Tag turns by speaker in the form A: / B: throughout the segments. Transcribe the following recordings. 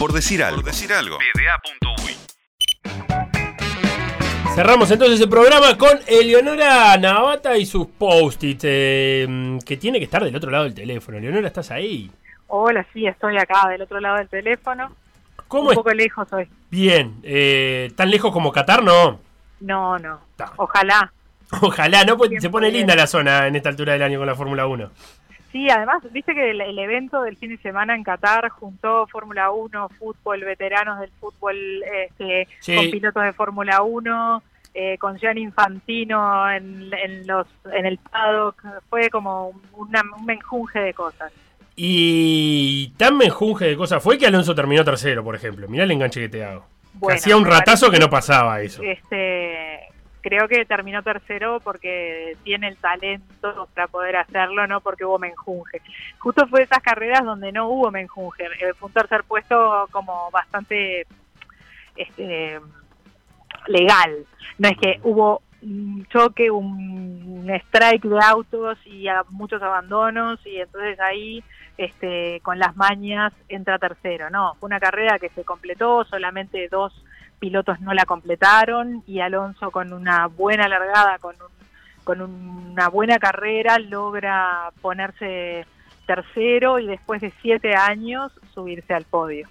A: Por decir algo. Por decir algo.
B: Cerramos entonces el programa con Eleonora Navata y sus post-its, eh, que tiene que estar del otro lado del teléfono. Eleonora, ¿estás ahí?
C: Hola, sí, estoy acá del otro lado del teléfono.
B: ¿Cómo
C: Un poco lejos hoy.
B: Bien, eh, ¿tan lejos como Qatar? No.
C: No, no. Ojalá.
B: Ojalá, ¿no? Pues, se pone linda la zona en esta altura del año con la Fórmula 1.
C: Sí, además, viste que el, evento del fin de semana en Qatar juntó Fórmula 1, fútbol, veteranos del fútbol este, con pilotos de Fórmula 1, eh, con Gianni Infantino en, en, los, en el paddock, fue como un menjunje de cosas.
B: Y tan menjunje de cosas fue que Alonso terminó tercero, por ejemplo. Mirá el enganche que te hago. hacía un ratazo que no pasaba eso.
C: Este, creo que terminó tercero porque tiene el talento para poder hacerlo, no porque hubo menjunje. Justo fue de esas carreras donde no hubo menjunje. Eh, fue un tercer puesto como bastante este, legal. No es que hubo un choque, un strike de autos y muchos abandonos y entonces ahí este, con las mañas entra tercero. No, fue una carrera que se completó, solamente dos pilotos no la completaron y Alonso con una buena largada, con, con una buena carrera, logra ponerse tercero y después de siete años subirse al podio.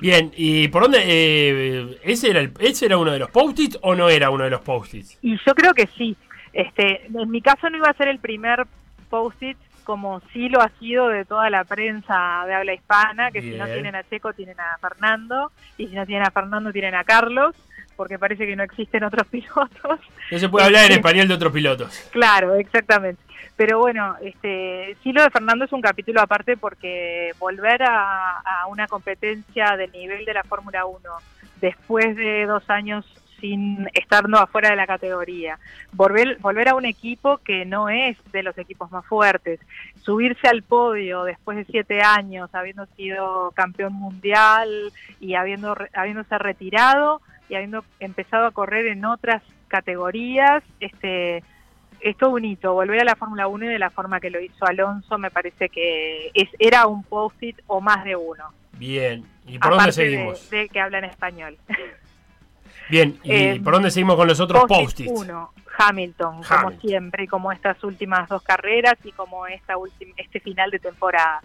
B: Bien, ¿y por dónde? Eh, ¿ese, era el, ¿Ese era uno de los post-its o no era uno de los post-its?
C: Y yo creo que sí. Este, en mi caso no iba a ser el primer post-it como sí lo ha sido de toda la prensa de habla hispana, que si no tienen a Checo tienen a Fernando, y si no tienen a Fernando tienen a Carlos, porque parece que no existen otros pilotos.
B: No se puede hablar en este, español de otros pilotos.
C: Claro, exactamente. Pero bueno, este, sí lo de Fernando es un capítulo aparte porque volver a, a una competencia del nivel de la Fórmula 1 después de dos años sin estar no afuera de la categoría. Volver, volver a un equipo que no es de los equipos más fuertes. Subirse al podio después de siete años, habiendo sido campeón mundial y habiendo, habiéndose retirado y habiendo empezado a correr en otras categorías, este, es todo un hito. Volver a la Fórmula 1 y de la forma que lo hizo Alonso me parece que es, era un post-it o más de uno.
B: Bien, ¿y por dónde seguimos?
C: de que habla en español.
B: Bien, ¿y eh, por dónde seguimos con los otros post-its?
C: Uno, Hamilton, como siempre, como estas últimas dos carreras y como esta este final de temporada.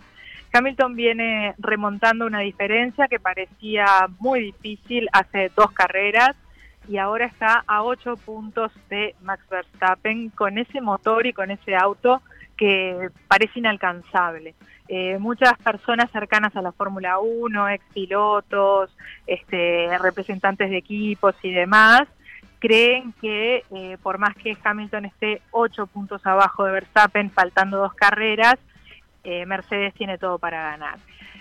C: Hamilton viene remontando una diferencia que parecía muy difícil hace dos carreras y ahora está a ocho puntos de Max Verstappen con ese motor y con ese auto que parece inalcanzable. Eh, muchas personas cercanas a la Fórmula 1, ex pilotos, este, representantes de equipos y demás, creen que eh, por más que Hamilton esté ocho puntos abajo de Verstappen, faltando dos carreras, eh, Mercedes tiene todo para ganar.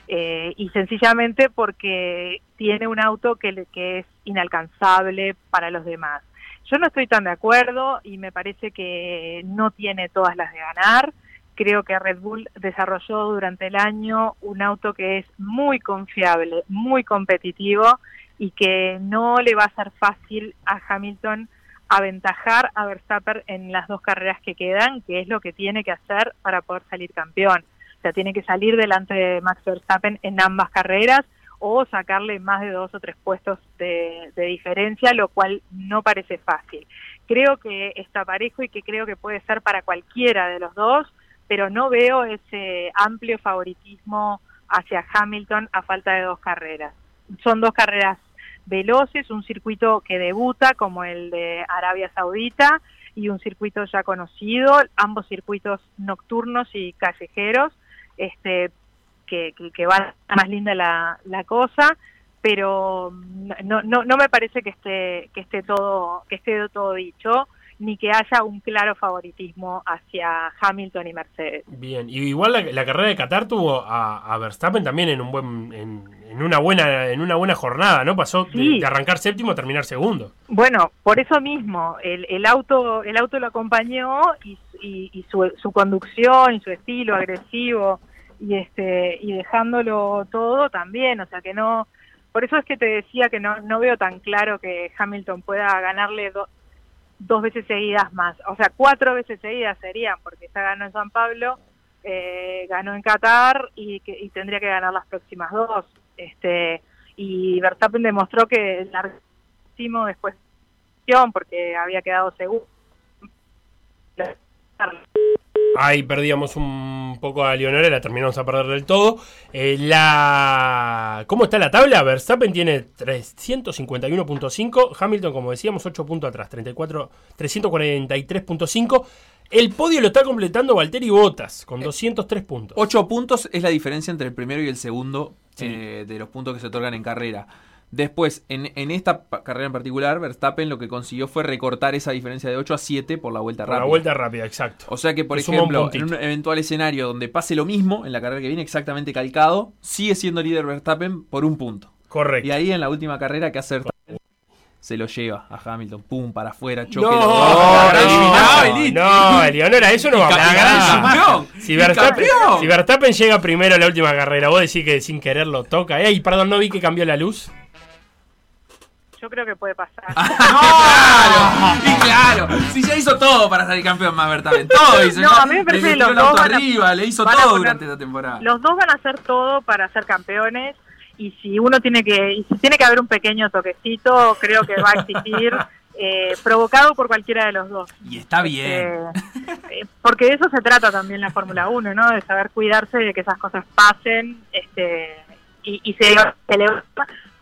C: y sencillamente porque tiene un auto que, que es inalcanzable para los demás. Yo no estoy tan de acuerdo y me parece que no tiene todas las de ganar. Creo que Red Bull desarrolló durante el año un auto que es muy confiable, muy competitivo y que no le va a ser fácil a Hamilton aventajar a Verstappen en las dos carreras que quedan, que es lo que tiene que hacer para poder salir campeón. O sea, tiene que salir delante de Max Verstappen en ambas carreras o sacarle más de dos o tres puestos de, diferencia, lo cual no parece fácil. Creo que está parejo y que creo que puede ser para cualquiera de los dos pero no veo ese amplio favoritismo hacia Hamilton a falta de dos carreras. Son dos carreras veloces, un circuito que debuta como el de Arabia Saudita y un circuito ya conocido, ambos circuitos nocturnos y callejeros, este, que, que, va más linda la, la cosa, pero no, no, no me parece que esté, que esté todo, que esté todo dicho ni que haya un claro favoritismo hacia Hamilton y Mercedes.
B: Bien, y igual la, carrera de Qatar tuvo a, Verstappen también en un buen en, una buena en una buena jornada, ¿no? Pasó de, arrancar séptimo a terminar segundo.
C: Bueno, por eso mismo el, el auto el auto lo acompañó y, y, su, su conducción y su estilo agresivo y este y dejándolo todo también, o sea que no por eso es que te decía que no, no veo tan claro que Hamilton pueda ganarle do, dos veces seguidas más, o sea, cuatro veces seguidas serían, porque ya ganó en San Pablo, eh, ganó en Qatar y, que, y tendría que ganar las próximas dos. Este, y Verstappen demostró que el larguísimo después porque había quedado seguro.
B: Ahí perdíamos un poco a Leonora, la terminamos a perder del todo. Eh, la... ¿Cómo está la tabla? Verstappen tiene 351.5, Hamilton, como decíamos, 8 puntos atrás, 34, 343.5. El podio lo está completando Valtteri Bottas con 203 eh, puntos.
A: 8 puntos es la diferencia entre el primero y el segundo eh, de los puntos que se otorgan en carrera. Después, en, en, esta carrera en particular, Verstappen lo que consiguió fue recortar esa diferencia de 8 a 7 por la vuelta rápida.
B: la vuelta rápida, exacto.
A: O sea que, por ejemplo, en un eventual escenario donde pase lo mismo, en la carrera que viene exactamente calcado, sigue siendo líder Verstappen por un punto.
B: Correcto.
A: Y ahí en la última carrera que hace se lo lleva a Hamilton, pum, para afuera, choque.
B: No, no, no, Eleonora, eso no va a pasar. Si Verstappen, si Verstappen llega primero a la última carrera, vos decís que sin querer lo toca. Ey, perdón, no vi que cambió la luz
C: yo creo que puede pasar.
A: claro, y claro, si ya hizo todo para salir campeón más Verstappen, todo hizo.
C: No, a mí me parece que los dos
A: arriba, le hizo todo durante esta temporada.
C: Los dos van a hacer todo para ser campeones y si uno tiene que, y si tiene que haber un pequeño toquecito, creo que va a existir. Eh, provocado por cualquiera de los dos.
A: Y está bien.
C: Este, eh, porque de eso se trata también la Fórmula 1, ¿no? De saber cuidarse de que esas cosas pasen este, y, y se, se le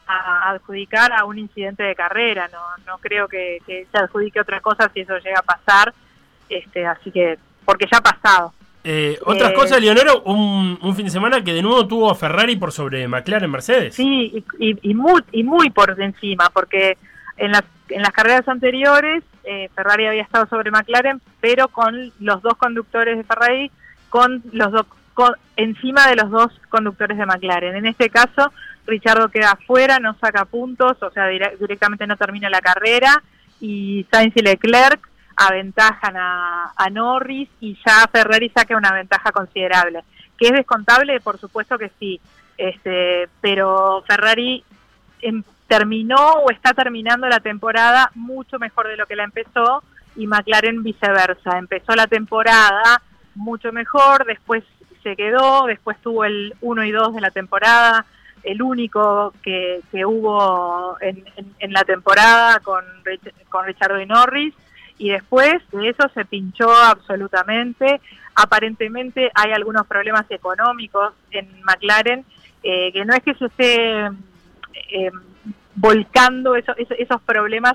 C: a adjudicar a un incidente de carrera, no, no creo que, se adjudique otra cosa si eso llega a pasar, este, así que, porque ya ha pasado.
B: Eh, otras eh, cosas, Leonero, un, un, fin de semana que de nuevo tuvo a Ferrari por sobre McLaren Mercedes.
C: Sí, y, y, muy, y muy por encima, porque en las, en las carreras anteriores eh, Ferrari había estado sobre McLaren, pero con los dos conductores de Ferrari, con los dos encima de los dos conductores de McLaren. En este caso, Richardo queda afuera, no saca puntos, o sea, directamente no termina la carrera, y Sainz y Leclerc aventajan a, Norris y ya Ferrari saca una ventaja considerable. ¿Que es descontable? Por supuesto que sí, este, pero Ferrari em, terminó o está terminando la temporada mucho mejor de lo que la empezó y McLaren viceversa. Empezó la temporada mucho mejor, después se quedó, después tuvo el 1 y 2 de la temporada, el único que, que hubo en, en, la temporada con, con Richardo y Norris, y después de eso se pinchó absolutamente. Aparentemente hay algunos problemas económicos en McLaren, eh, que no es que se esté eh, volcando esos problemas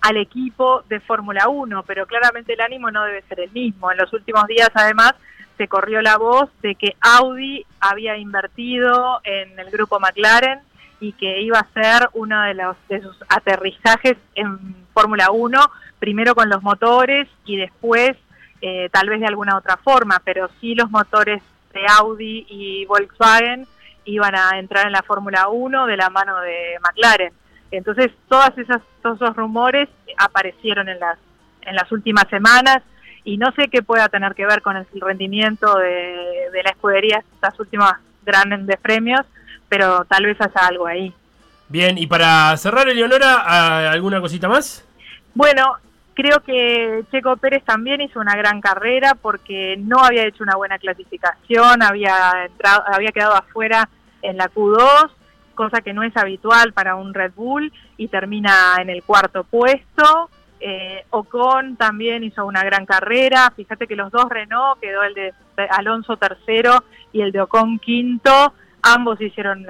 C: al equipo de Fórmula 1, pero claramente el ánimo no debe ser el mismo. En los últimos días, además, se corrió la voz de que Audi había invertido en el grupo McLaren y que iba a ser uno de, los, de sus aterrizajes en Fórmula 1, primero con los motores y después eh, tal vez de alguna otra forma, pero sí los motores de Audi y Volkswagen iban a entrar en la Fórmula 1 de la mano de McLaren. Entonces, todas esas, todos esos rumores aparecieron en las, en las últimas semanas y no sé qué pueda tener que ver con el rendimiento de, la escudería estas últimas grandes premios, pero tal vez haya algo ahí.
B: Bien, y para cerrar, Eleonora, ¿alguna cosita más?
C: Bueno, creo que Checo Pérez también hizo una gran carrera porque no había hecho una buena clasificación, había, entrado, había quedado afuera en la Q2, cosa que no es habitual para un Red Bull, y termina en el cuarto puesto. Eh, Ocon también hizo una gran carrera. Fíjate que los dos Renault, quedó el de Alonso tercero y el de Ocon quinto. Ambos hicieron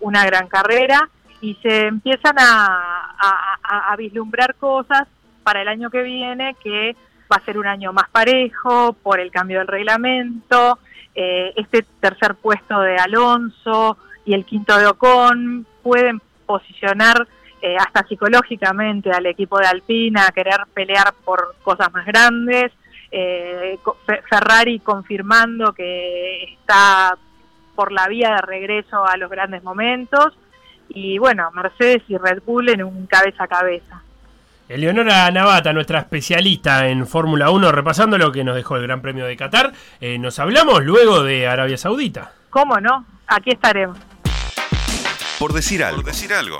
C: una, gran carrera y se empiezan a, vislumbrar cosas para el año que viene que va a ser un año más parejo por el cambio del reglamento. Eh, este tercer puesto de Alonso y el quinto de Ocon pueden posicionar eh, hasta psicológicamente al equipo de Alpina a querer pelear por cosas más grandes. Eh, Ferrari confirmando que está por la vía de regreso a los grandes momentos. Y bueno, Mercedes y Red Bull en un cabeza a cabeza.
B: Eleonora Navata, nuestra especialista en Fórmula 1, repasando lo que nos dejó el Gran Premio de Qatar. Eh, nos hablamos luego de Arabia Saudita.
C: ¿Cómo no? Aquí estaremos.
D: Por decir algo. Por decir algo.